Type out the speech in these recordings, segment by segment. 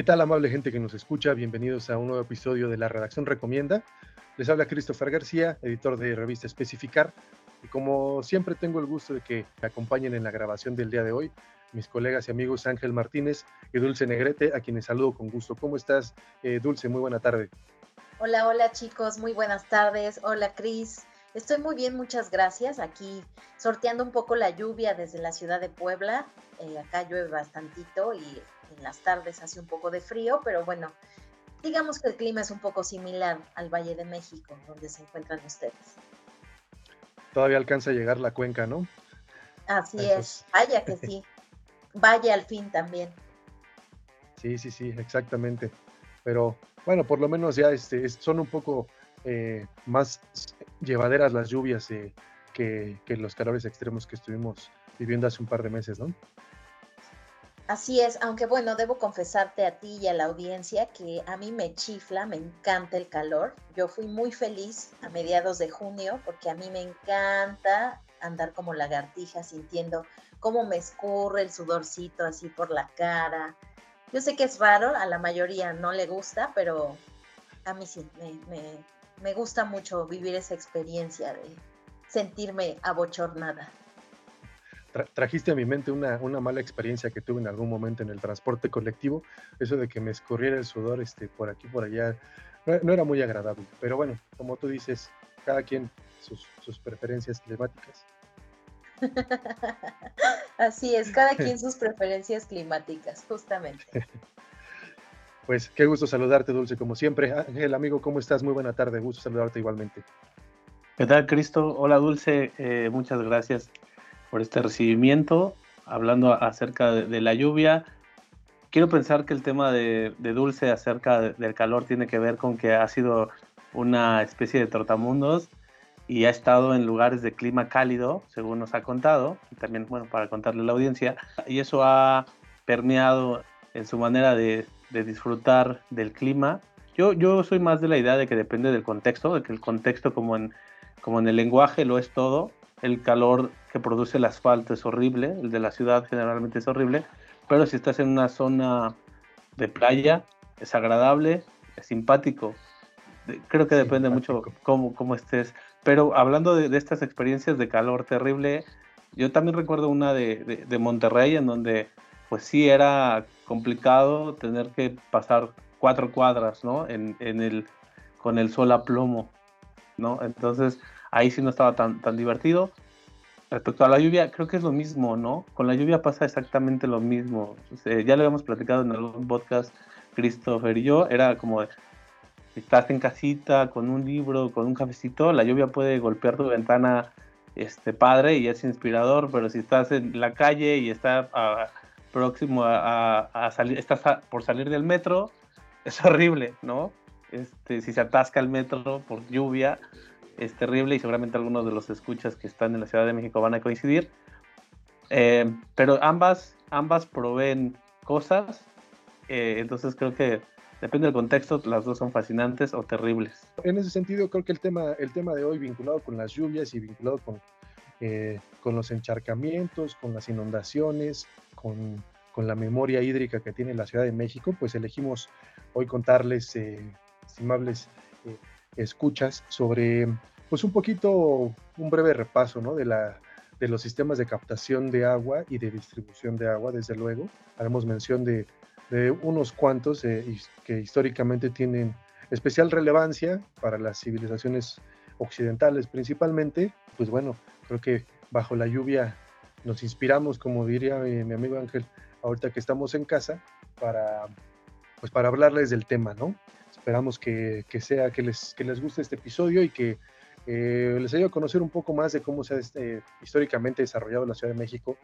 ¿Qué tal, amable gente que nos escucha? Bienvenidos a un nuevo episodio de La Redacción Recomienda. Les habla Christopher García, editor de revista Especificar. Y como siempre tengo el gusto de que me acompañen en la grabación del día de hoy, mis colegas y amigos Ángel Martínez y Dulce Negrete, a quienes saludo con gusto. ¿Cómo estás, eh, Dulce? Muy buena tarde. Hola, hola chicos, muy buenas tardes. Hola, Cris. Estoy muy bien, muchas gracias. Aquí sorteando un poco la lluvia desde la ciudad de Puebla. Eh, acá llueve bastantito y en las tardes hace un poco de frío, pero bueno, digamos que el clima es un poco similar al Valle de México, donde se encuentran ustedes. Todavía alcanza a llegar la cuenca, ¿no? Así es, vaya que sí. Vaya al fin también. Sí, sí, sí, exactamente. Pero bueno, por lo menos ya este, son un poco eh, más llevaderas las lluvias eh, que, que los calores extremos que estuvimos viviendo hace un par de meses, ¿no? Así es, aunque bueno, debo confesarte a ti y a la audiencia que a mí me chifla, me encanta el calor. Yo fui muy feliz a mediados de junio porque a mí me encanta andar como lagartija sintiendo cómo me escurre el sudorcito así por la cara. Yo sé que es raro, a la mayoría no le gusta, pero a mí sí, me, me gusta mucho vivir esa experiencia de sentirme abochornada trajiste a mi mente una, mala experiencia que tuve en algún momento en el transporte colectivo, eso de que me escurriera el sudor este, por aquí, por allá, no, era muy agradable. Pero bueno, como tú dices, cada quien sus, sus preferencias climáticas. Así es, cada quien sus preferencias climáticas, justamente. Pues qué gusto saludarte, Dulce, como siempre. Ángel, amigo, ¿cómo estás? Muy buena tarde, gusto saludarte igualmente. ¿Qué tal, Cristo? Hola, Dulce, eh, muchas gracias por este recibimiento, hablando acerca de, la lluvia. Quiero pensar que el tema de, Dulce acerca del calor tiene que ver con que ha sido una especie de trotamundos y ha estado en lugares de clima cálido, según nos ha contado, y también, bueno, para contarle a la audiencia, y eso ha permeado en su manera de, disfrutar del clima. Yo, yo soy más de la idea de que depende del contexto, de que el contexto como en, como en el lenguaje lo es todo, el calor que produce el asfalto es horrible, el de la ciudad generalmente es horrible, pero si estás en una zona de playa, es agradable, es simpático. Creo que depende mucho cómo, cómo estés. Pero hablando de, estas experiencias de calor terrible, yo también recuerdo una de, de, Monterrey en donde pues sí era complicado tener que pasar cuatro cuadras, ¿no? En, en el, con el sol a plomo, ¿no? Entonces, ahí sí no estaba tan, tan divertido. Respecto a la lluvia, creo que es lo mismo, ¿no? Con la lluvia pasa exactamente lo mismo. ya lo habíamos platicado en algún podcast, Christopher y yo, era como, si estás en casita con un libro, con un cafecito, la lluvia puede golpear tu ventana este padre y es inspirador, pero si estás en la calle y estás próximo a, salir, estás por salir del metro, es horrible, ¿no? Este, si se atasca el metro por lluvia, es terrible y seguramente algunos de los escuchas que están en la Ciudad de México van a coincidir. Eh, pero ambas, ambas proveen cosas, eh, entonces creo que depende del contexto, las dos son fascinantes o terribles. En ese sentido, creo que el tema, el tema de hoy vinculado con las lluvias y vinculado con, eh, con los encharcamientos, con las inundaciones, con, con, la memoria hídrica que tiene la Ciudad de México, pues elegimos hoy contarles, estimables escuchas, sobre pues un poquito, un breve repaso ¿no? de, la, de los sistemas de captación de agua y de distribución de agua, desde luego. Haremos mención de, de unos cuantos eh, que históricamente tienen especial relevancia para las civilizaciones occidentales principalmente. Pues bueno, creo que bajo la lluvia nos inspiramos, como diría mi, mi amigo Ángel, ahorita que estamos en casa, para, pues para hablarles del tema, ¿no? Esperamos que, que sea, que les, que les guste este episodio y que eh, les ayudo a conocer un poco más de cómo se ha este, históricamente desarrollado la Ciudad de México,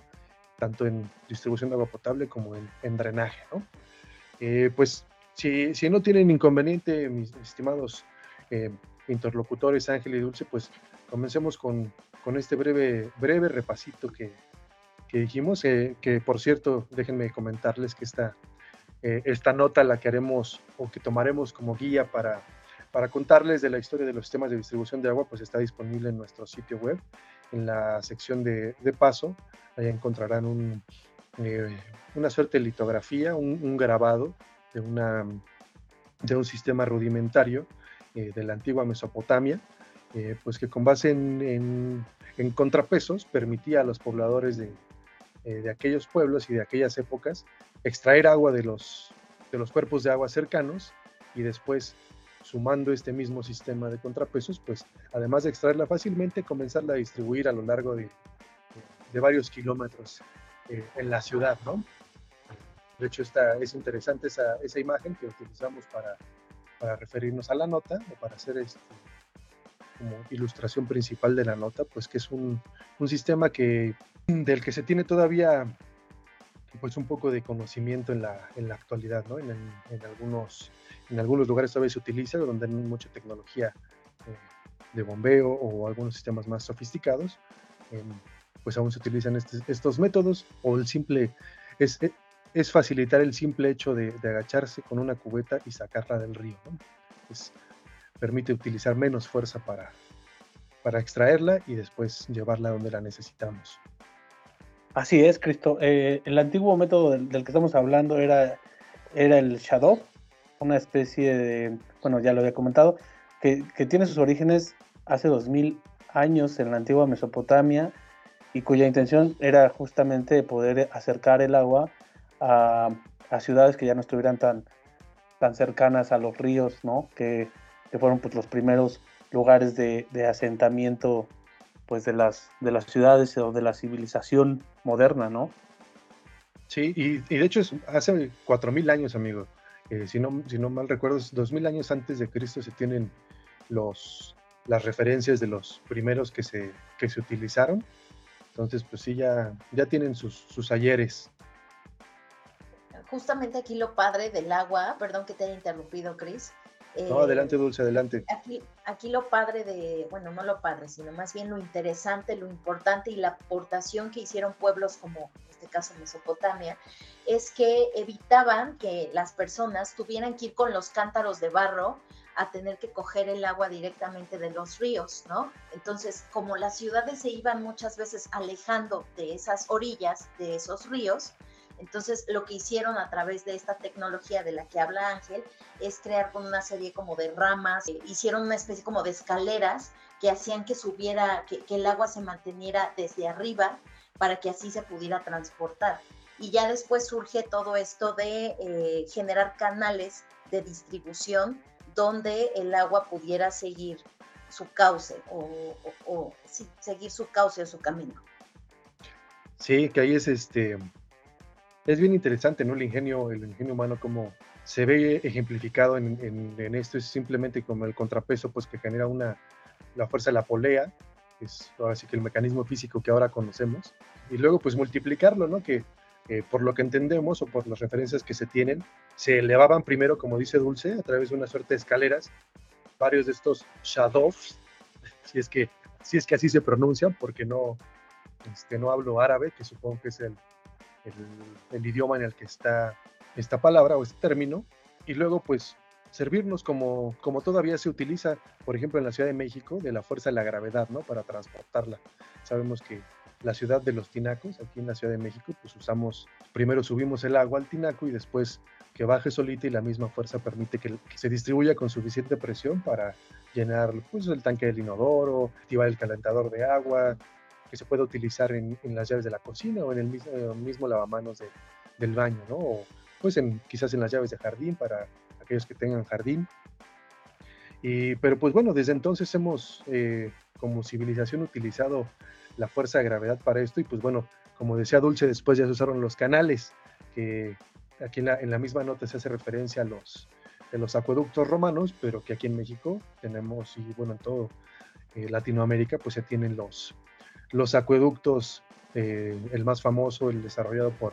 tanto en distribución de agua potable como en, drenaje. Eh, pues si, si, no tienen inconveniente, mis estimados eh, interlocutores Ángel y Dulce, pues comencemos con, con este breve, breve repasito que, que dijimos, que por cierto, déjenme comentarles que esta, esta nota la que haremos o que tomaremos como guía para para contarles de la historia de los sistemas de distribución de agua, pues está disponible en nuestro sitio web, en la sección de, paso. Ahí encontrarán eh, una suerte de litografía, un, grabado de, una, de un sistema rudimentario eh, de la antigua Mesopotamia, eh, pues que con base en, en, contrapesos permitía a los pobladores de, de, aquellos pueblos y de aquellas épocas extraer agua de los, de los cuerpos de agua cercanos y después sumando este mismo sistema de contrapesos, pues además de extraerla fácilmente, comenzarla a distribuir a lo largo de, de varios kilómetros eh, en la ciudad, ¿no? De hecho, esta, es interesante esa, esa imagen que utilizamos para, para, referirnos a la nota o para hacer este, como ilustración principal de la nota, pues que es un, un sistema que, del que se tiene todavía pues un poco de conocimiento en la, en la actualidad, ¿no? En, algunos, en algunos lugares todavía se utiliza, donde hay mucha tecnología eh, de bombeo o algunos sistemas más sofisticados pues aún se utilizan estos métodos o el simple, es, e, es facilitar el simple hecho de, agacharse con una cubeta y sacarla del río. permite utilizar menos fuerza para, para extraerla y después llevarla donde la necesitamos. Así es, Cristo. Eh, el antiguo método del, que estamos hablando era, era el Shadow, una especie de, bueno, ya lo había comentado, que, que tiene sus orígenes hace 2000 años en la antigua Mesopotamia y cuya intención era justamente poder acercar el agua a, ciudades que ya no estuvieran tan, tan cercanas a los ríos, ¿no? Que, fueron pues, los primeros lugares de, asentamiento pues, de, las, de las ciudades o de la civilización moderna, ¿no? Sí, y, de hecho es hace 4.000 años, amigo. Eh, si, no, si no mal recuerdo, 2.000 años antes de Cristo se tienen los, las referencias de los primeros que se, que se utilizaron entonces, pues sí, ya, ya tienen sus, sus ayeres. Justamente aquí lo padre del agua, perdón que te haya interrumpido, Cris. No, adelante, Dulce, adelante. Aquí, aquí lo padre de, bueno, no lo padre, sino más bien lo interesante, lo importante y la aportación que hicieron pueblos como, en este caso, Mesopotamia, es que evitaban que las personas tuvieran que ir con los cántaros de barro a tener que coger el agua directamente de los ríos, ¿no? Entonces, como las ciudades se iban muchas veces alejando de esas orillas, de esos ríos, entonces lo que hicieron a través de esta tecnología de la que habla Ángel es crear con una serie como de ramas, eh, hicieron una especie como de escaleras que hacían que subiera, que, el agua se manteniera desde arriba para que así se pudiera transportar. Y ya después surge todo esto de eh, generar canales de distribución donde el agua pudiera seguir su cauce o, seguir su cauce o su camino. Sí, que ahí es este, es bien interesante, ¿no? El ingenio, el ingenio humano como se ve ejemplificado en, esto, es simplemente como el contrapeso, pues que genera una, la fuerza de la polea, es ahora sí que el mecanismo físico que ahora conocemos, y luego pues multiplicarlo, ¿no? Que eh, por lo que entendemos o por las referencias que se tienen, se elevaban primero, como dice Dulce, a través de una suerte de escaleras, varios de estos shadows, si es que, si es que así se pronuncian, porque no, este, no hablo árabe, que supongo que es el, el, idioma en el que está esta palabra o este término, y luego pues servirnos como, como todavía se utiliza, por ejemplo, en la Ciudad de México, de la fuerza de la gravedad, ¿no? Para transportarla. Sabemos que la ciudad de los tinacos, aquí en la Ciudad de México, pues usamos, primero subimos el agua al tinaco y después que baje solita y la misma fuerza permite que, se distribuya con suficiente presión para llenar pues, el tanque del inodoro, activar el calentador de agua, que se pueda utilizar en, las llaves de la cocina o en el mismo, mismo lavamanos del baño, ¿no? O pues en, quizás en las llaves de jardín para aquellos que tengan jardín. Y, pero pues bueno, desde entonces hemos eh, como civilización utilizado la fuerza de gravedad para esto y pues bueno, como decía Dulce, después ya se usaron los canales, que aquí en la, misma nota se hace referencia a los, de los acueductos romanos, pero que aquí en México tenemos, y bueno, en todo eh, Latinoamérica, pues se tienen los, los acueductos, eh, el más famoso, el desarrollado por,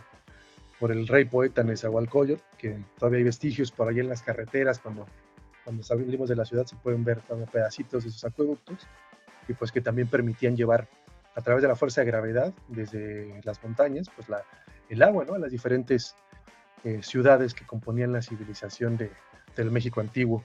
por el rey poeta Nezahualcóyotl, que todavía hay vestigios por ahí en las carreteras, cuando, cuando salimos de la ciudad se pueden ver como pedacitos de esos acueductos, y pues que también permitían llevar a través de la fuerza de gravedad desde las montañas, pues el agua, ¿no? A las diferentes eh, ciudades que componían la civilización de, del México antiguo.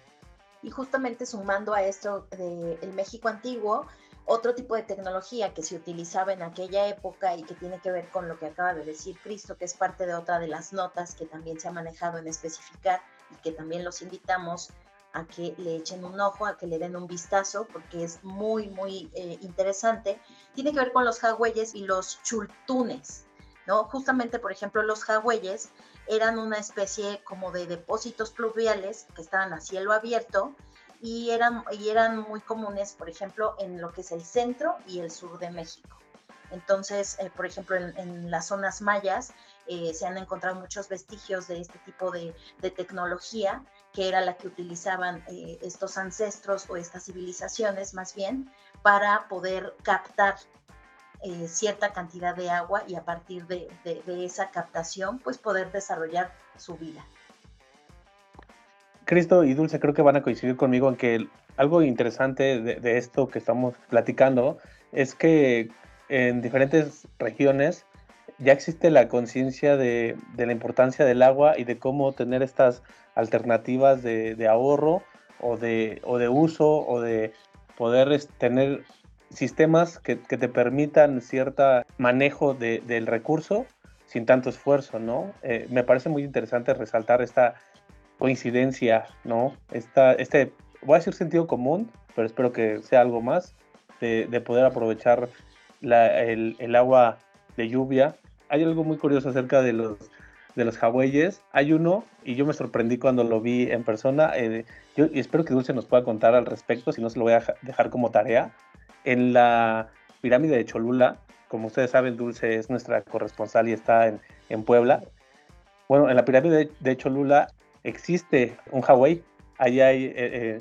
Y justamente sumando a esto del México antiguo, Otro tipo de tecnología que se utilizaba en aquella época y que tiene que ver con lo que acaba de decir Cristo, que es parte de otra de las notas que también se ha manejado en especificar y que también los invitamos a que le echen un ojo, a que le den un vistazo, porque es muy, muy eh, interesante. Tiene que ver con los jagüeyes y los chultunes, ¿no? Justamente, por ejemplo, los jagüeyes eran una especie como de depósitos pluviales que estaban a cielo abierto y eran, y eran muy comunes, por ejemplo, en lo que es el centro y el sur de México. Entonces, eh, por ejemplo, en, las zonas mayas eh, se han encontrado muchos vestigios de este tipo de, tecnología, que era la que utilizaban eh, estos ancestros o estas civilizaciones más bien, para poder captar cierta cantidad de agua y a partir de, esa captación, pues poder desarrollar su vida. Cristo y Dulce creo que van a coincidir conmigo en que algo interesante de esto que estamos platicando es que en diferentes regiones ya existe la conciencia de, la importancia del agua y de cómo tener estas alternativas de, ahorro o de, uso o de poder tener sistemas que, te permitan cierto manejo del recurso sin tanto esfuerzo, ¿no? Eh, me parece muy interesante resaltar esta coincidencia, ¿no? Esta, este, voy a decir sentido común, pero espero que sea algo más, de, de poder aprovechar el, agua de lluvia. Hay algo muy curioso acerca de los, de los hawaiies. Hay uno, y yo me sorprendí cuando lo vi en persona, eh, yo, y espero que Dulce nos pueda contar al respecto, si no se lo voy a dejar como tarea. En la pirámide de Cholula, como ustedes saben, Dulce es nuestra corresponsal y está en, en Puebla. Bueno, en la pirámide de, Cholula existe un Hawái. Ahí hay, eh, eh,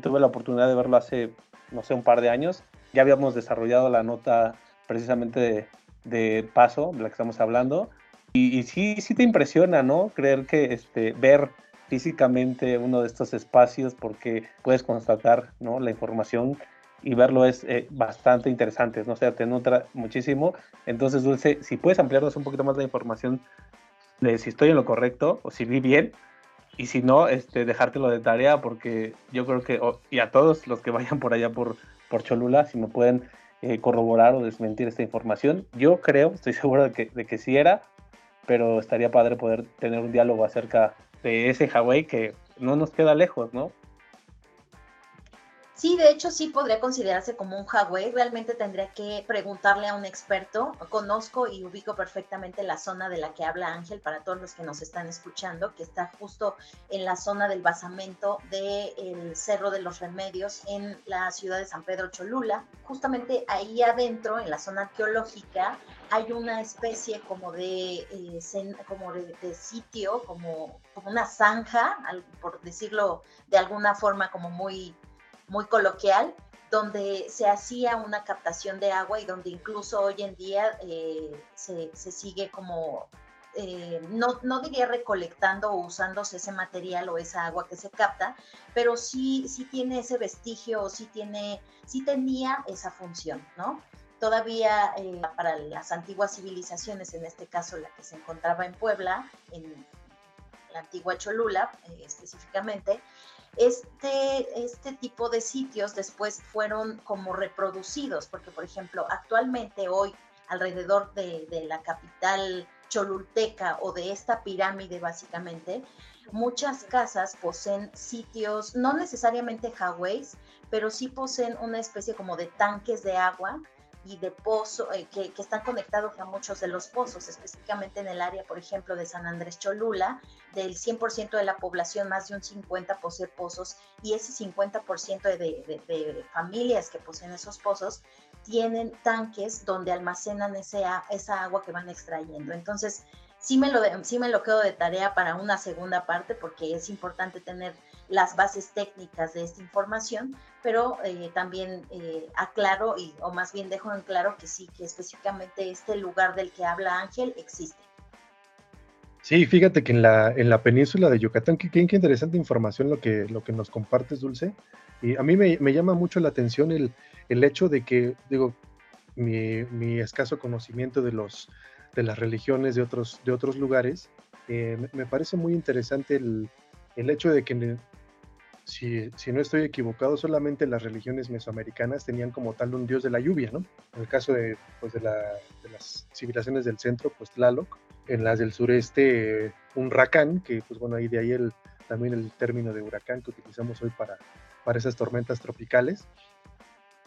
tuve la oportunidad de verlo hace, no sé, un par de años ya habíamos desarrollado la nota precisamente de, paso, de la que estamos hablando, y, sí, sí te impresiona, ¿no? Creer que este, ver físicamente uno de estos espacios porque puedes constatar, ¿no? La información y verlo es eh, bastante interesante, ¿no? O sea, te nutra muchísimo. Entonces, Dulce, si puedes ampliarnos un poquito más la información de si estoy en lo correcto o si vi bien, y si no, este, dejártelo de tarea porque yo creo que, y a todos los que vayan por allá por, por Cholula, si me pueden eh, corroborar o desmentir esta información. Yo creo, estoy seguro de que, de que sí era, pero estaría padre poder tener un diálogo acerca de ese Hawái que no nos queda lejos, ¿no? Sí, de hecho sí podría considerarse como un Huawei. Realmente tendría que preguntarle a un experto. Conozco y ubico perfectamente la zona de la que habla Ángel para todos los que nos están escuchando, que está justo en la zona del basamento del Cerro de los Remedios en la ciudad de San Pedro Cholula. Justamente ahí adentro, en la zona arqueológica, hay una especie como de, eh, como de, sitio, como, como una zanja, por decirlo de alguna forma como muy muy coloquial, donde se hacía una captación de agua y donde incluso hoy en día eh, se, sigue como, eh, no, no, diría recolectando o usándose ese material o esa agua que se capta, pero sí, sí tiene ese vestigio sí, tiene, sí tenía esa función, ¿no? Todavía eh, para las antiguas civilizaciones, en este caso la que se encontraba en Puebla, en la antigua Cholula específicamente, este, este tipo de sitios después fueron como reproducidos, porque por ejemplo, actualmente hoy alrededor de, la capital cholulteca o de esta pirámide básicamente, muchas casas poseen sitios, no necesariamente highways, pero sí poseen una especie como de tanques de agua y de pozo, eh, que, están conectados a muchos de los pozos, específicamente en el área, por ejemplo, de San Andrés Cholula, del 100% de la población, más de un 50% posee pozos, y ese 50% de, de, de, familias que poseen esos pozos tienen tanques donde almacenan ese, esa agua que van extrayendo. Entonces, sí me, lo, sí me lo quedo de tarea para una segunda parte porque es importante tener las bases técnicas de esta información, pero eh, también eh, aclaro, y, o más bien dejo en claro que sí, que específicamente este lugar del que habla Ángel existe. Sí, fíjate que en la, en la península de Yucatán, qué, qué interesante información lo que, lo que nos compartes, Dulce. Y a mí me, me llama mucho la atención el, el hecho de que, digo, mi, mi, escaso conocimiento de, los, de las religiones de otros, de otros lugares, eh, me, parece muy interesante el, el hecho de que si, no estoy equivocado, solamente las religiones mesoamericanas tenían como tal un dios de la lluvia, ¿no? En el caso de, pues de, las civilizaciones del centro, pues Tlaloc, en las del sureste, un racán, que pues bueno, ahí de ahí el, también el término de huracán que utilizamos hoy para, para esas tormentas tropicales.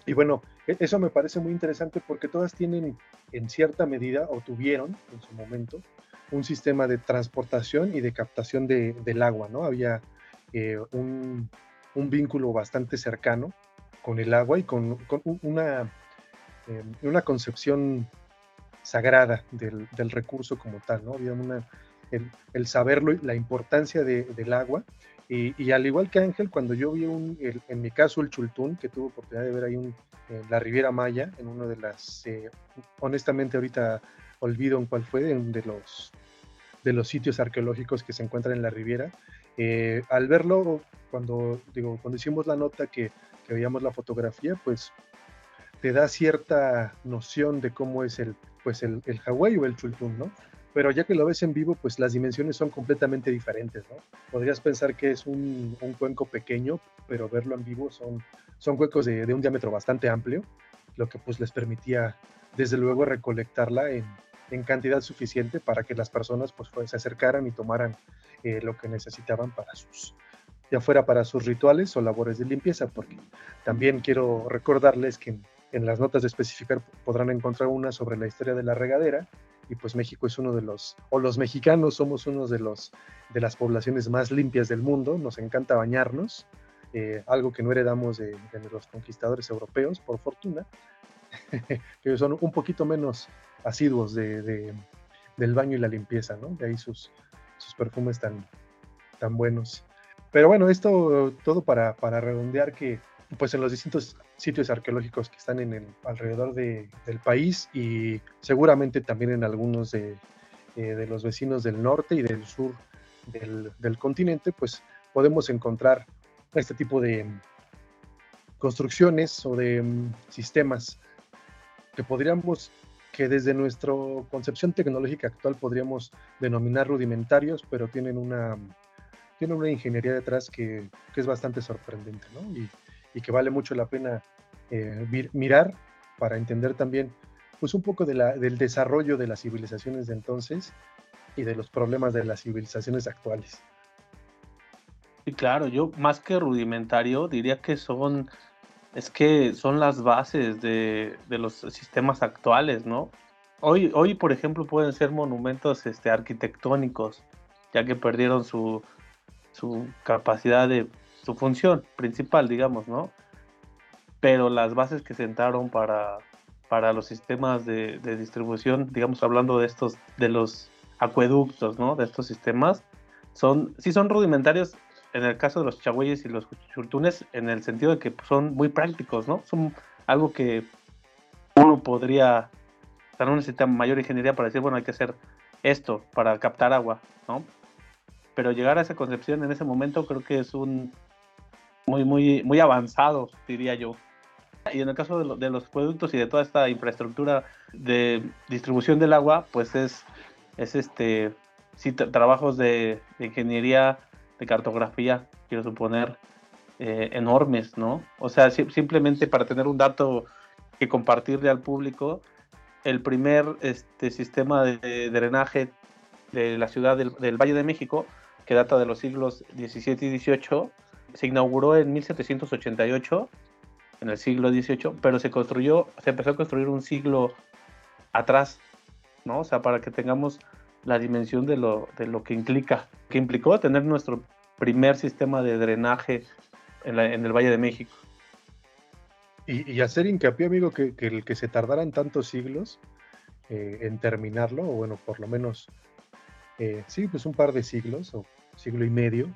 Y bueno, e, eso me parece muy interesante porque todas tienen en cierta medida, o tuvieron en su momento, un sistema de transportación y de captación del agua, ¿no? Había eh, un, vínculo bastante cercano con el agua y con, una, em, una concepción sagrada del, recurso como tal, ¿no? Había una, el, saberlo y la importancia del agua. Y, al igual que Ángel, cuando yo vi un, en mi caso el Chultún, que tuve oportunidad de ver ahí un, en la Riviera Maya, en uno de las, eh, honestamente ahorita olvido en cuál fue, de los, de los sitios arqueológicos que se encuentran en la Riviera, eh, al verlo, cuando, digo, cuando hicimos la nota que, veíamos la fotografía, pues te da cierta noción de cómo es el, pues el, el Hawái o el Chultún, ¿no? Pero ya que lo ves en vivo, pues las dimensiones son completamente diferentes, ¿no? Podrías pensar que es un, cuenco pequeño, pero verlo en vivo son, son cuencos de, un diámetro bastante amplio, lo que pues les permitía, desde luego, recolectarla en, en cantidad suficiente para que las personas pues, pues se acercaran y tomaran lo que necesitaban para sus, ya fuera para sus rituales o labores de limpieza, porque también quiero recordarles que en, las notas de especificar podrán encontrar una sobre la historia de la regadera, y pues México es uno de los, o los mexicanos somos uno de los, de las poblaciones más limpias del mundo, nos encanta bañarnos, eh, algo que no heredamos de, los conquistadores europeos, por fortuna, que son un poquito menos asiduos de, del baño y la limpieza, ¿no? De ahí sus, sus perfumes tan, tan buenos. Pero bueno, esto todo para, para redondear que pues en los distintos sitios arqueológicos que están en el alrededor de, del país y seguramente también en algunos de, eh, de, los vecinos del norte y del sur del, del, continente, pues podemos encontrar este tipo de construcciones o de mm, sistemas que podríamos que desde nuestra concepción tecnológica actual podríamos denominar rudimentarios, pero tienen una, tienen una ingeniería detrás que, que es bastante sorprendente, ¿no? Y, y, que vale mucho la pena eh, mirar para entender también, pues un poco de del desarrollo de las civilizaciones de entonces y de los problemas de las civilizaciones actuales. Sí, claro, yo más que rudimentario diría que son es que son las bases de, los sistemas actuales, ¿no? Hoy, hoy, por ejemplo, pueden ser monumentos este, arquitectónicos, ya que perdieron su, su capacidad de, su función principal, digamos, ¿no? Pero las bases que sentaron para, para los sistemas de, de distribución, digamos, hablando de estos, de los acueductos, ¿no? De estos sistemas, son, sí son rudimentarios en el caso de los chagüeyes y los chultunes, en el sentido de que son muy prácticos, ¿no? Son algo que uno podría, o sea, no necesita mayor ingeniería para decir, bueno, hay que hacer esto para captar agua, ¿no? Pero llegar a esa concepción en ese momento creo que es un muy, muy, muy avanzado, diría yo. Y en el caso de, los productos y de toda esta infraestructura de distribución del agua, pues es, es este, sí, trabajos de, de ingeniería de cartografía, quiero suponer, eh, enormes, ¿no? O sea, simplemente para tener un dato que compartirle al público, el primer este, sistema de, drenaje de la ciudad del, Valle de México, que data de los siglos XVII y XVIII, se inauguró en 1788, en el siglo XVIII, pero se construyó, se empezó a construir un siglo atrás, ¿no? O sea, para que tengamos la dimensión de lo, de lo que implica, que implicó tener nuestro primer sistema de drenaje en, el Valle de México. Y, hacer hincapié, amigo, que, el que se tardaran tantos siglos eh, en terminarlo, o bueno, por lo menos, eh, sí, pues un par de siglos, o siglo y medio,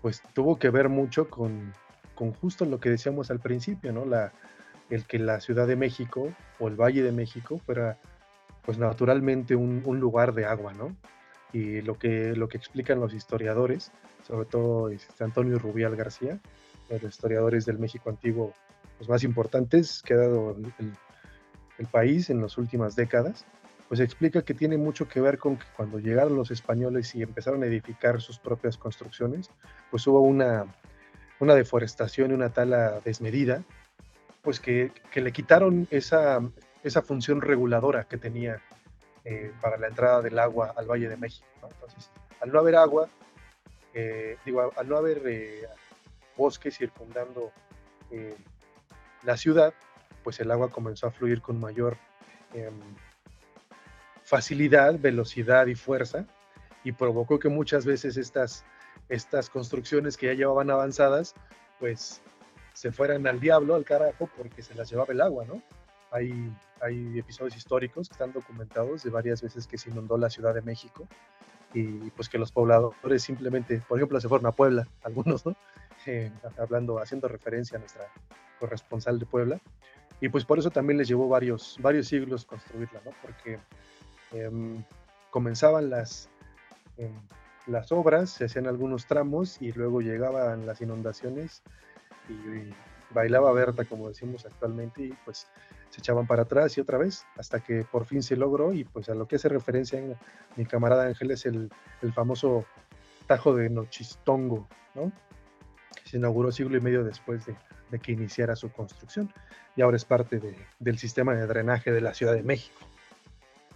pues tuvo que ver mucho con, con justo lo que decíamos al principio, ¿no? La, el que la Ciudad de México o el Valle de México fuera pues naturalmente un, lugar de agua, ¿no? Y lo que, lo que explican los historiadores, sobre todo este Antonio Rubial García, los historiadores del México antiguo los más importantes que ha dado el, el país en las últimas décadas, pues explica que tiene mucho que ver con que cuando llegaron los españoles y empezaron a edificar sus propias construcciones, pues hubo una, una deforestación y una tala desmedida, pues que, le quitaron esa, esa función reguladora que tenía eh, para la entrada del agua al Valle de México. Entonces, al no haber agua, eh, digo, al no haber eh, bosque circundando la ciudad, pues el agua comenzó a fluir con mayor em, facilidad, velocidad y fuerza, y provocó que muchas veces estas, estas construcciones que ya llevaban avanzadas, pues se fueran al diablo, al carajo, porque se las llevaba el agua, ¿no? Hay, hay episodios históricos que están documentados de varias veces que se inundó la Ciudad de México y pues que los pobladores simplemente, por ejemplo, se fueron a Puebla, algunos, ¿no? Eh, hablando, haciendo referencia a nuestra corresponsal de Puebla. Y pues por eso también les llevó varios, varios siglos construirla, ¿no? Porque em, comenzaban las, em, las obras, se hacían algunos tramos y luego llegaban las inundaciones y, bailaba Berta, como decimos actualmente, y pues se echaban para atrás y otra vez, hasta que por fin se logró, y pues a lo que hace referencia mi camarada Ángel es el, el famoso Tajo de Nochistongo, ¿no? se inauguró siglo y medio después de, de que iniciara su construcción, y ahora es parte de, del sistema de drenaje de la Ciudad de México.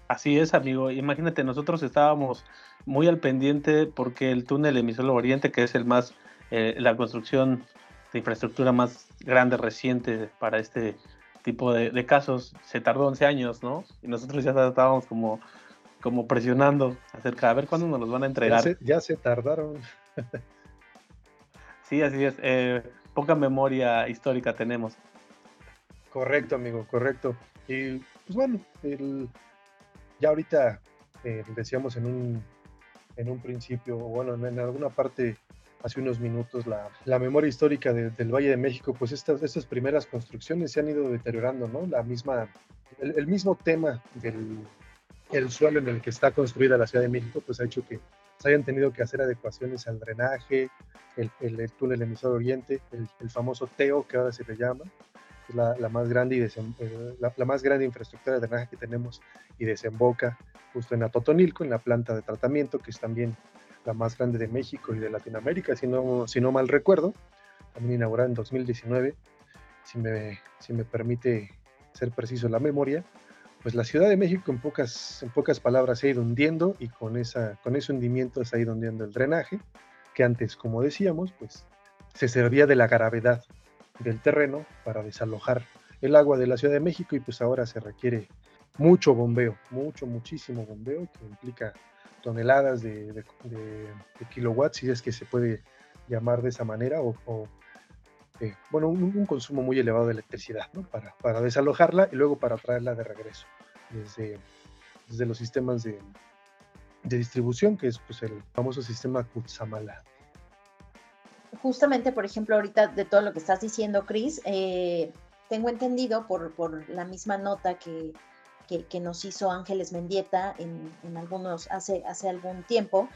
Así es, amigo. Imagínate, nosotros estábamos muy al pendiente porque el túnel emisor oriente, que es el más, eh, la construcción de infraestructura más grande reciente para este tipo de, casos se tardó 11 años, ¿no? Y nosotros ya estábamos como, como presionando acerca de a ver cuándo nos los van a entregar. Ya se, tardaron. sí, así es. Eh, poca memoria histórica tenemos. Correcto, amigo, correcto. Y pues bueno, ya ahorita eh, decíamos en un, en un principio, bueno, en alguna parte hace unos minutos la, la memoria histórica del Valle de México, pues estas, estas primeras construcciones se han ido deteriorando, ¿no? La misma, el, mismo tema del el suelo en el que está construida la Ciudad de México, pues ha hecho que se hayan tenido que hacer adecuaciones al drenaje, el, el, túnel emisor oriente, el, famoso TEO que ahora se le llama, es la, la más grande y eh, la, la, más grande infraestructura de drenaje que tenemos y desemboca justo en Atotonilco, en la planta de tratamiento, que es también la más grande de México y de Latinoamérica, si no, si no mal recuerdo, también inaugurada en 2019, si me, si me permite ser preciso la memoria, pues la Ciudad de México en pocas, en pocas palabras se ha ido hundiendo y con, esa, con ese hundimiento se ha ido hundiendo el drenaje, que antes, como decíamos, pues se servía de la gravedad del terreno para desalojar el agua de la Ciudad de México y pues ahora se requiere mucho bombeo, mucho, muchísimo bombeo que implica toneladas de, kilowatts, si es que se puede llamar de esa manera, o, eh, bueno, un, consumo muy elevado de electricidad. Para, desalojarla y luego para traerla de regreso desde, los sistemas de, distribución, que es pues, el famoso sistema Kutsamala. Justamente, por ejemplo, ahorita de todo lo que estás diciendo, Cris, eh, tengo entendido por la misma nota que, que, nos hizo Ángeles Mendieta en, algunos, hace, hace algún tiempo,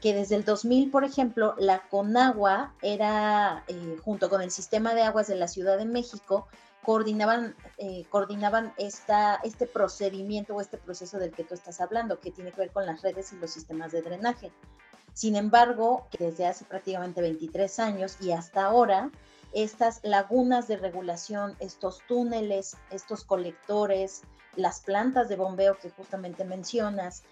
que desde el 2000, por ejemplo, la Conagua era, eh, junto con el sistema de aguas de la Ciudad de México, coordinaban, eh, coordinaban esta, este procedimiento o este proceso del que tú estás hablando, que tiene que ver con las redes y los sistemas de drenaje. Sin embargo, desde hace prácticamente 23 años y hasta ahora, estas lagunas de regulación, estos túneles, estos colectores, las plantas de bombeo que justamente mencionas,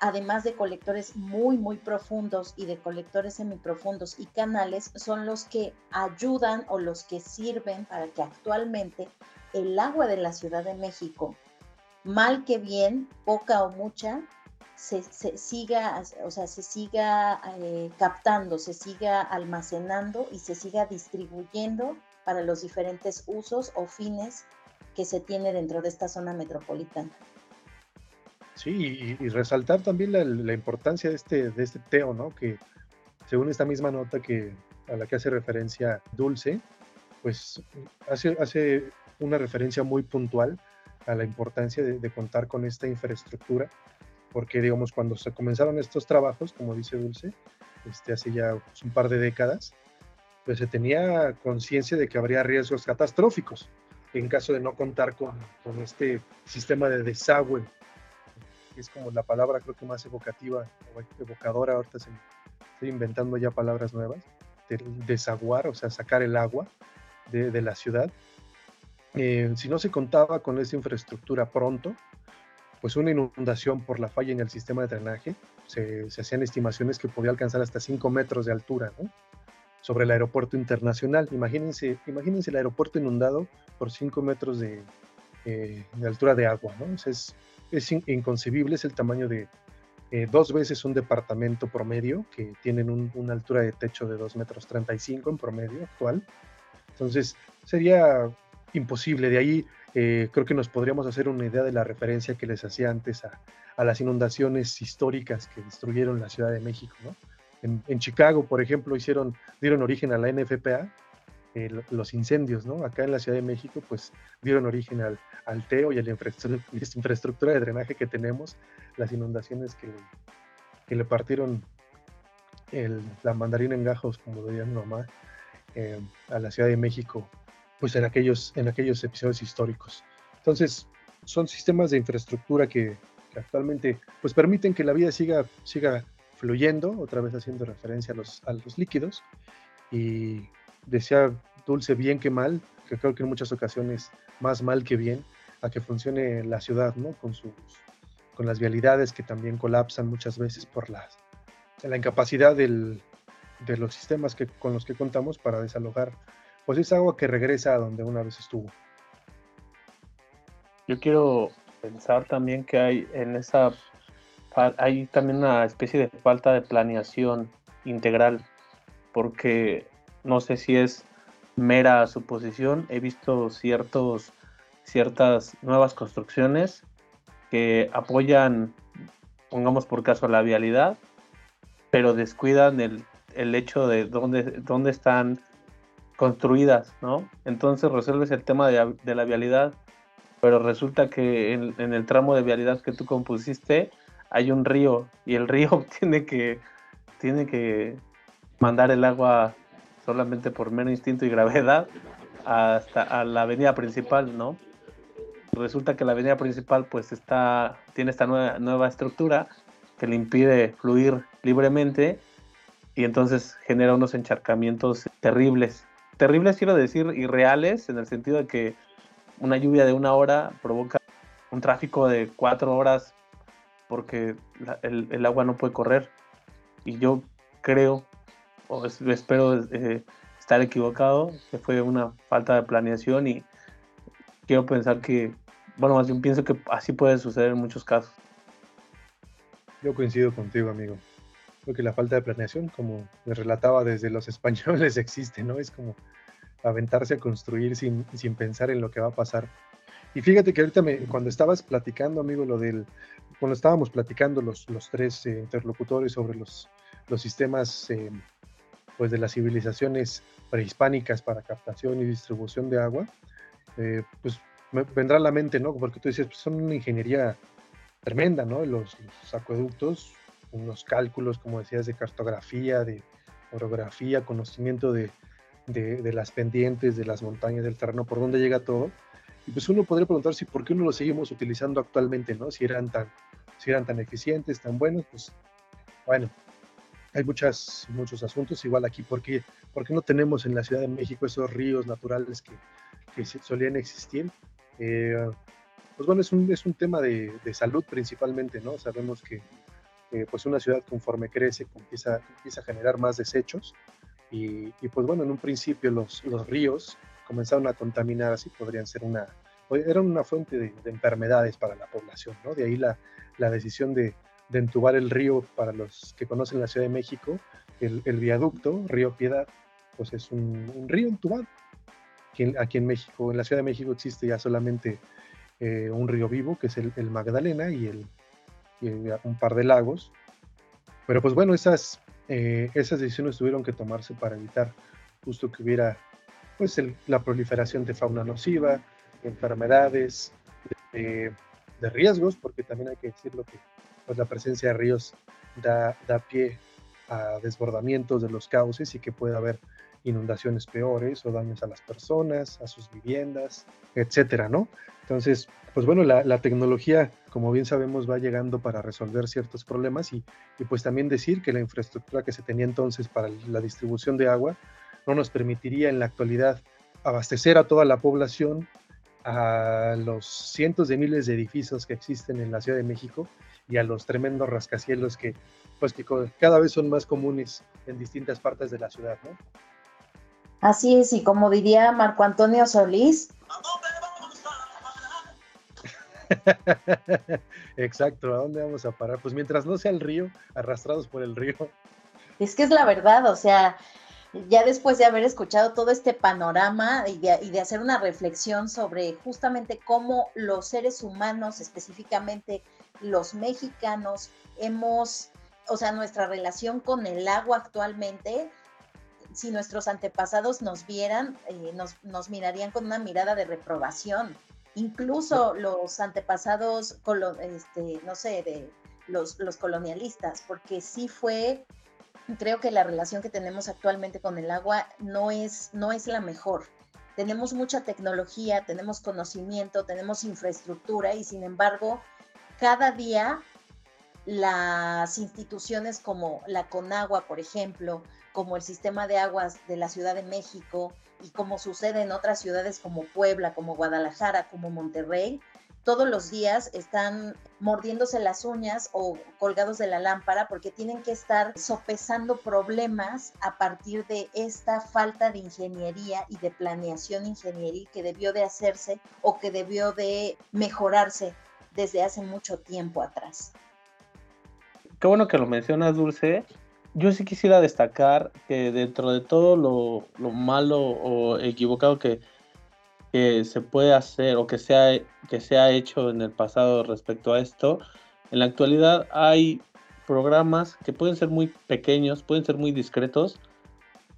además de colectores muy, muy profundos y de colectores semiprofundos y canales, son los que ayudan o los que sirven para que actualmente el agua de la Ciudad de México, mal que bien, poca o mucha, se, siga, o sea, se siga eh, captando, se siga almacenando y se siga distribuyendo para los diferentes usos o fines que se tiene dentro de esta zona metropolitana. Sí, y, resaltar también la, importancia de este, de este teo, ¿no? Que según esta misma nota que, a la que hace referencia Dulce, pues hace, hace una referencia muy puntual a la importancia de, contar con esta infraestructura, porque digamos, cuando se comenzaron estos trabajos, como dice Dulce, este, hace ya pues, un par de décadas, pues se tenía conciencia de que habría riesgos catastróficos en caso de no contar con, este sistema de desagüe, que es como la palabra creo que más evocativa evocadora, ahorita estoy inventando ya palabras nuevas, desaguar, o sea, sacar el agua de, la ciudad. Eh, si no se contaba con esa infraestructura pronto, pues una inundación por la falla en el sistema de drenaje, se, hacían estimaciones que podía alcanzar hasta 5 metros de altura, sobre el aeropuerto internacional. Imagínense, imagínense el aeropuerto inundado por 5 metros de, eh, de, altura de agua, ¿no? es, es inconcebible, es el tamaño de, eh, dos veces un departamento promedio, que tienen una altura de techo de 2 metros 35 en promedio actual. Entonces, sería imposible. De ahí eh, creo que nos podríamos hacer una idea de la referencia que les hacía antes a, las inundaciones históricas que destruyeron la Ciudad de México. En, en, Chicago, por ejemplo, hicieron, dieron origen a la NFPA, eh, los incendios, ¿no? Acá en la Ciudad de México, pues dieron origen al, al TEO y a la infraestructura, de drenaje que tenemos, las inundaciones que, que le partieron la mandarina en gajos, como diría mi mamá, eh, a la Ciudad de México, pues en aquellos, en aquellos episodios históricos. Entonces, son sistemas de infraestructura que, actualmente pues permiten que la vida siga, siga fluyendo, otra vez haciendo referencia a los, a los líquidos, y decía Dulce bien que mal, que creo que en muchas ocasiones más mal que bien, a que funcione la ciudad, ¿no? Con sus con las vialidades que también colapsan muchas veces por las, la incapacidad del, de los sistemas que, con los que contamos para desalojar, pues es agua que regresa a donde una vez estuvo. Yo quiero pensar también que hay en esa hay también una especie de falta de planeación integral, porque no sé si es mera suposición, he visto ciertos, ciertas nuevas construcciones que apoyan, pongamos por caso, la vialidad, pero descuidan el, el hecho de dónde, dónde están construidas, ¿no? Entonces resuelves el tema de, la vialidad, pero resulta que en, en, el tramo de vialidad que tú compusiste hay un río y el río tiene que, tiene que mandar el agua solamente por mero instinto y gravedad hasta a la avenida principal, ¿no? Resulta que la avenida principal pues está, tiene esta nueva, nueva estructura que le impide fluir libremente y entonces genera unos encharcamientos terribles. Terribles quiero decir irreales en el sentido de que una lluvia de una hora provoca un tráfico de cuatro horas porque el, el agua no puede correr. Y yo creo o espero eh, estar equivocado, que fue una falta de planeación y quiero pensar que, bueno, más bien pienso que así puede suceder en muchos casos. Yo coincido contigo, amigo. Creo que la falta de planeación, como me relataba desde los españoles, existe, ¿no? Es como aventarse a construir sin, sin pensar en lo que va a pasar. Y fíjate que ahorita me, cuando estabas platicando, amigo, lo del, cuando estábamos platicando los, los tres eh, interlocutores sobre los, los sistemas eh, pues, de las civilizaciones prehispánicas para captación y distribución de agua, eh, pues me vendrá a la mente, ¿no? Porque tú dices, pues son una ingeniería tremenda, ¿no? Los, acueductos, unos cálculos, como decías, de cartografía, de orografía, conocimiento de, de, las pendientes, de las montañas, del terreno, por dónde llega todo. Y pues uno podría preguntarse por qué no lo seguimos utilizando actualmente, ¿no? Si eran tan, si eran tan eficientes, tan buenos, pues bueno, hay muchas, muchos asuntos, igual aquí, ¿por qué, no tenemos en la Ciudad de México esos ríos naturales que, que solían existir? Eh, pues bueno, es un, es un tema de, de, salud principalmente, ¿no? Sabemos que eh, pues una ciudad conforme crece empieza, empieza a generar más desechos y, y, pues bueno, en un principio los, los ríos comenzaron a contaminar, así podrían ser una, eran una fuente de, de enfermedades para la población, ¿no? De ahí la, la decisión de, de entubar el río, para los que conocen la Ciudad de México, el, viaducto, Río Piedad, pues es un, río entubado. Aquí en, México, en la Ciudad de México existe ya solamente eh, un río vivo, que es el, Magdalena, y, el, un par de lagos. Pero pues bueno, esas, eh, esas decisiones tuvieron que tomarse para evitar justo que hubiera pues la proliferación de fauna nociva, enfermedades, de, de, riesgos, porque también hay que decirlo que pues la presencia de ríos da, da pie a desbordamientos de los cauces y que puede haber inundaciones peores o daños a las personas, a sus viviendas, etcétera, ¿no? Entonces, pues bueno, la, tecnología, como bien sabemos, va llegando para resolver ciertos problemas y, y, pues también decir que la infraestructura que se tenía entonces para la distribución de agua no nos permitiría en la actualidad abastecer a toda la población, a los cientos de miles de edificios que existen en la Ciudad de México y a los tremendos rascacielos que, pues, que cada vez son más comunes en distintas partes de la ciudad, ¿no? Así es, y como diría Marco Antonio Solís, Exacto, ¿a dónde vamos a parar? Pues mientras no sea el río, arrastrados por el río. Es que es la verdad, o sea, ya después de haber escuchado todo este panorama y de, hacer una reflexión sobre justamente cómo los seres humanos, específicamente los mexicanos, hemos, o sea, nuestra relación con el agua actualmente, si nuestros antepasados nos vieran, eh, nos, nos mirarían con una mirada de reprobación incluso los antepasados, este, no sé, de los, los colonialistas, porque sí fue, creo que la relación que tenemos actualmente con el agua no es, no es la mejor. Tenemos mucha tecnología, tenemos conocimiento, tenemos infraestructura y sin embargo, cada día las instituciones como la Conagua, por ejemplo, como el sistema de aguas de la Ciudad de México, y como sucede en otras ciudades como Puebla, como Guadalajara, como Monterrey, todos los días están mordiéndose las uñas o colgados de la lámpara porque tienen que estar sopesando problemas a partir de esta falta de ingeniería y de planeación ingenieril que debió de hacerse o que debió de mejorarse desde hace mucho tiempo atrás. Qué bueno que lo mencionas, Dulce, yo sí quisiera destacar que dentro de todo lo, malo o equivocado que, se puede hacer o que se, ha, que se hecho en el pasado respecto a esto, en la actualidad hay programas que pueden ser muy pequeños, pueden ser muy discretos,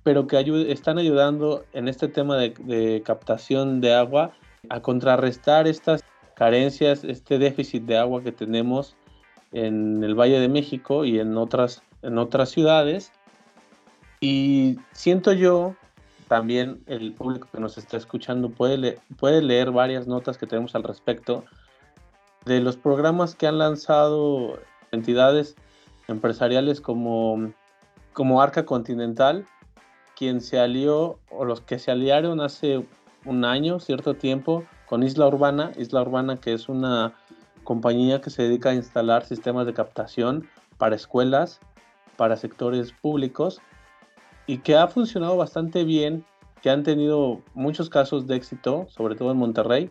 pero que están ayudando en este tema de, de captación de agua a contrarrestar estas carencias, este déficit de agua que tenemos en el Valle de México y en otras en otras ciudades. Y siento yo, también el público que nos está escuchando puede, puede leer varias notas que tenemos al respecto de los programas que han lanzado entidades empresariales como, como Arca Continental, quien se alió, o los que se aliaron hace un año, cierto tiempo, con Isla Urbana, Isla Urbana que es una compañía que se dedica a instalar sistemas de captación para escuelas para sectores públicos y que ha funcionado bastante bien, que han tenido muchos casos de éxito, sobre todo en Monterrey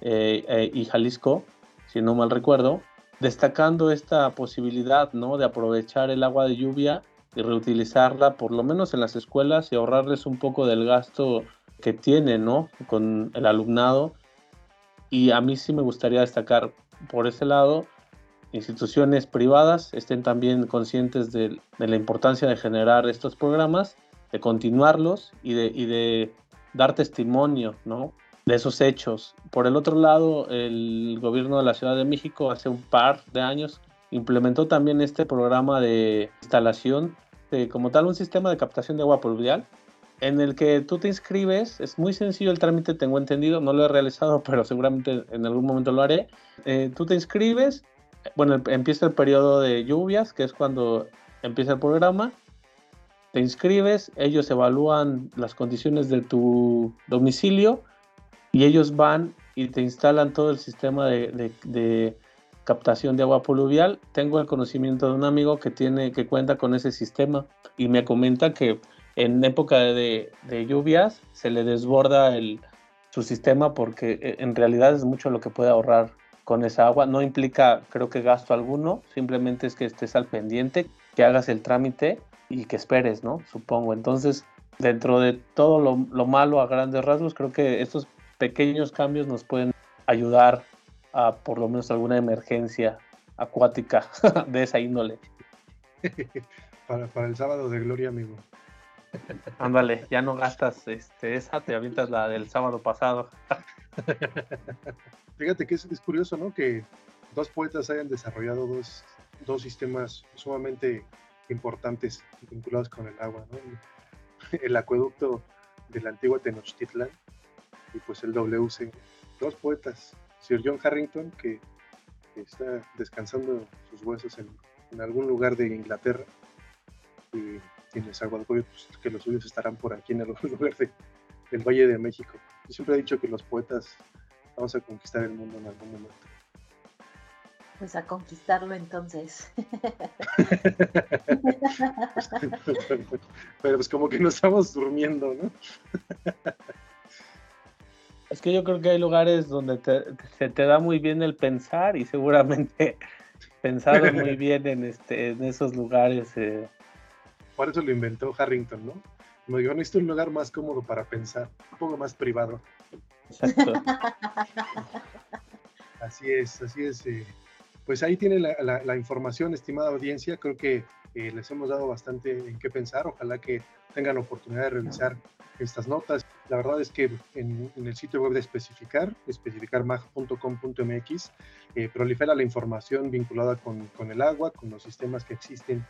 eh, eh, y Jalisco, si no mal recuerdo, destacando esta posibilidad ¿no? de aprovechar el agua de lluvia y reutilizarla por lo menos en las escuelas y ahorrarles un poco del gasto que tienen ¿no? con el alumnado. Y a mí sí me gustaría destacar por ese lado instituciones privadas estén también conscientes de, la importancia de generar estos programas, de continuarlos y de, de dar testimonio ¿no? de esos hechos. Por el otro lado, el gobierno de la Ciudad de México hace un par de años implementó también este programa de instalación de como tal un sistema de captación de agua pluvial en el que tú te inscribes, es muy sencillo el trámite, tengo entendido, no lo he realizado, pero seguramente en algún momento lo haré. Eh, tú te inscribes, bueno, empieza el periodo de lluvias, que es cuando empieza el programa. Te inscribes, ellos evalúan las condiciones de tu domicilio y ellos van y te instalan todo el sistema de, captación de agua pluvial. Tengo el conocimiento de un amigo que tiene, que cuenta con ese sistema y me comenta que en época de, de lluvias se le desborda el, su sistema porque eh, en realidad es mucho lo que puede ahorrar con esa agua. No implica, creo que gasto alguno, simplemente es que estés al pendiente, que hagas el trámite y que esperes, ¿no? Supongo. Entonces, dentro de todo lo, malo a grandes rasgos, creo que estos pequeños cambios nos pueden ayudar a por lo menos alguna emergencia acuática de esa índole. Para, el sábado de gloria, amigo. Ándale, ya no gastas este, esa, te avientas la del sábado pasado. Fíjate que es, curioso, ¿no? Que dos poetas hayan desarrollado dos, dos sistemas sumamente importantes vinculados con el agua, ¿no? El acueducto de la antigua Tenochtitlan y pues el WC. Dos poetas, Sir John Harrington, que está descansando sus huesos en, algún lugar de Inglaterra. Agua de pues, que los suyos estarán por aquí en algún lugar del Valle de México. Yo siempre he dicho que los poetas vamos a conquistar el mundo en algún momento. Pues a conquistarlo entonces. Pero pues como que nos estamos durmiendo, ¿no? Es que yo creo que hay lugares donde se te da muy bien el pensar y seguramente pensado muy bien en, este, en esos lugares. Eh. Por eso lo inventó Harrington, ¿no? Me dijo, necesito un lugar más cómodo para pensar, un poco más privado. Exacto. así es, así es. Eh. Pues ahí tiene la, información, estimada audiencia. Creo que eh, les hemos dado bastante en qué pensar. Ojalá que tengan oportunidad de revisar estas notas. La verdad es que en, el sitio web de Especificar, especificarmag.com.mx, eh, prolifera la información vinculada con, con, el agua, con los sistemas que existen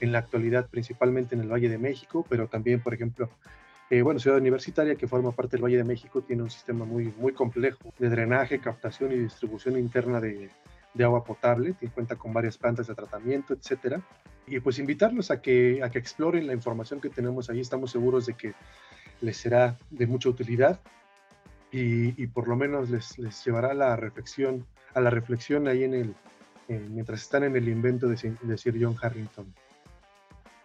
en la actualidad, principalmente en el Valle de México, pero también, por ejemplo, eh, bueno, Ciudad Universitaria, que forma parte del Valle de México, tiene un sistema muy, muy complejo de drenaje, captación y distribución interna de, de agua potable, tiene cuenta con varias plantas de tratamiento, etcétera. Y pues invitarlos a que, a que exploren la información que tenemos ahí. Estamos seguros de que les será de mucha utilidad y, por lo menos les, les, llevará a la reflexión, a la reflexión ahí en el, mientras están en el invento de, de Sir John Harrington.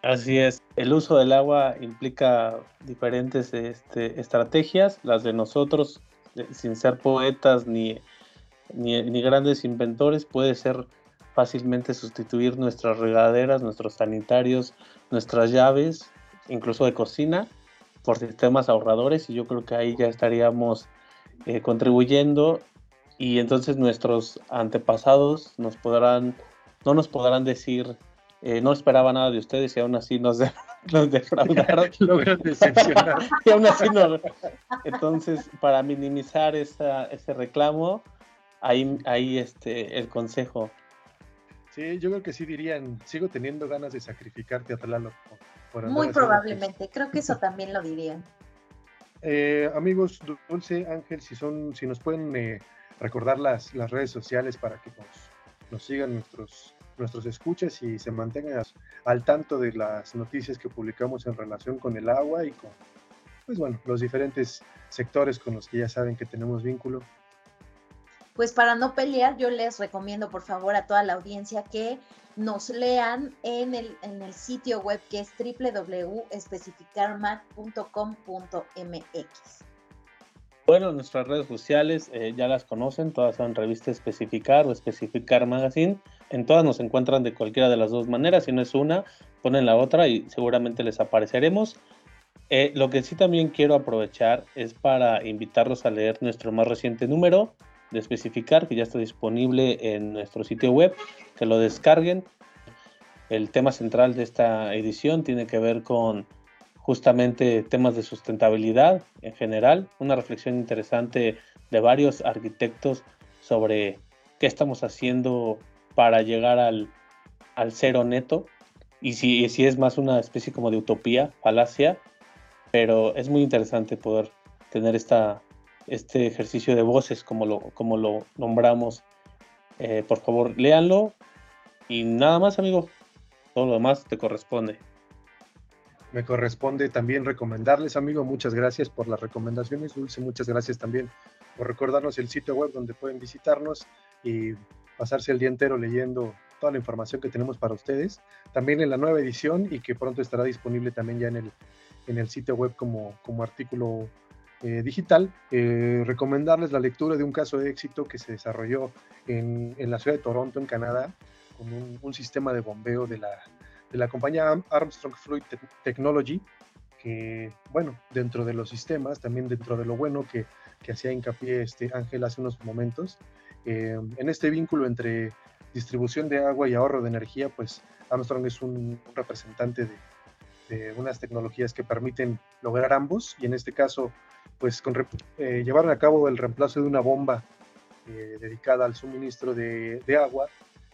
Así es, el uso del agua implica diferentes este, estrategias, las de nosotros, sin ser poetas ni, ni, ni, grandes inventores, puede ser fácilmente sustituir nuestras regaderas, nuestros sanitarios, nuestras llaves, incluso de cocina, por sistemas ahorradores y yo creo que ahí ya estaríamos eh, contribuyendo y entonces nuestros antepasados nos podrán, no nos podrán decir, eh, no esperaba nada de ustedes y aún así nos, nos defraudaron. y aún así Entonces, para minimizar esa, ese reclamo, ahí, ahí este, el consejo. Sí, yo creo que sí dirían, sigo teniendo ganas de sacrificarte a Tlaloc muy probablemente, creo que eso también lo dirían. Eh, amigos, Dulce, Ángel, si son, si nos pueden eh, recordar las, las redes sociales para que nos, sigan nuestros, nuestros escuchas y se mantengan al tanto de las noticias que publicamos en relación con el agua y con, pues bueno, los diferentes sectores con los que ya saben que tenemos vínculo. Pues para no pelear, yo les recomiendo por favor a toda la audiencia que nos lean en el, en el sitio web que es www.especificarmac.com.mx. Bueno, nuestras redes sociales eh, ya las conocen, todas son revista Especificar o Especificar Magazine. En todas nos encuentran de cualquiera de las dos maneras. Si no es una, ponen la otra y seguramente les apareceremos. Eh, lo que sí también quiero aprovechar es para invitarlos a leer nuestro más reciente número, de especificar, que ya está disponible en nuestro sitio web, que lo descarguen. El tema central de esta edición tiene que ver con justamente temas de sustentabilidad en general, una reflexión interesante de varios arquitectos sobre qué estamos haciendo para llegar al, al cero neto y si, si es más una especie como de utopía, falacia, pero es muy interesante poder tener esta, este ejercicio de voces, como lo, como lo nombramos. Eh, por favor, léanlo. Y nada más, amigo. Todo lo demás te corresponde. Me corresponde también recomendarles, amigo. Muchas gracias por las recomendaciones, Dulce. Muchas gracias también por recordarnos el sitio web donde pueden visitarnos y pasarse el día entero leyendo toda la información que tenemos para ustedes. También en la nueva edición y que pronto estará disponible también ya en el, en el sitio web como, como artículo eh, digital, eh, recomendarles la lectura de un caso de éxito que se desarrolló en, la ciudad de Toronto, en Canadá, con un, sistema de bombeo de la, de la compañía Armstrong Fluid Technology, que, bueno, dentro de los sistemas, también dentro de lo bueno que, que hacía hincapié este Ángel hace unos momentos, eh, en este vínculo entre distribución de agua y ahorro de energía, pues Armstrong es un representante de, de unas tecnologías que permiten lograr ambos y en este caso pues eh, llevaron a cabo el reemplazo de una bomba eh, dedicada al suministro de, agua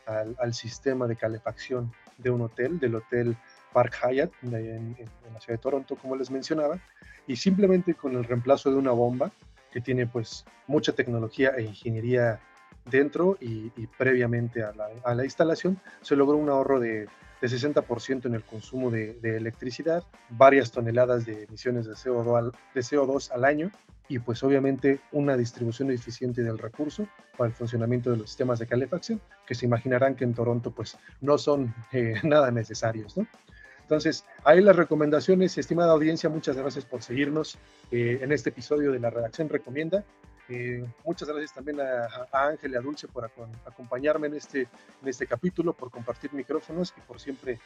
al, sistema de calefacción de un hotel, del hotel Park Hyatt en, la ciudad de Toronto, como les mencionaba, y simplemente con el reemplazo de una bomba que tiene pues mucha tecnología e ingeniería dentro y, previamente a la, instalación se logró un ahorro de, 60% en el consumo de, electricidad, varias toneladas de emisiones de CO2, al, de CO2 al año y pues obviamente una distribución eficiente del recurso para el funcionamiento de los sistemas de calefacción, que se imaginarán que en Toronto pues no son eh, nada necesarios, ¿no? Entonces, ahí las recomendaciones, estimada audiencia, muchas gracias por seguirnos eh, en este episodio de la redacción Recomienda. Eh, muchas gracias también a, Ángel y a Dulce por acompañarme en este, en este capítulo, por compartir micrófonos y por siempre eh,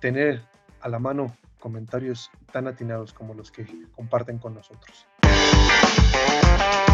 tener a la mano comentarios tan atinados como los que comparten con nosotros. Thank you.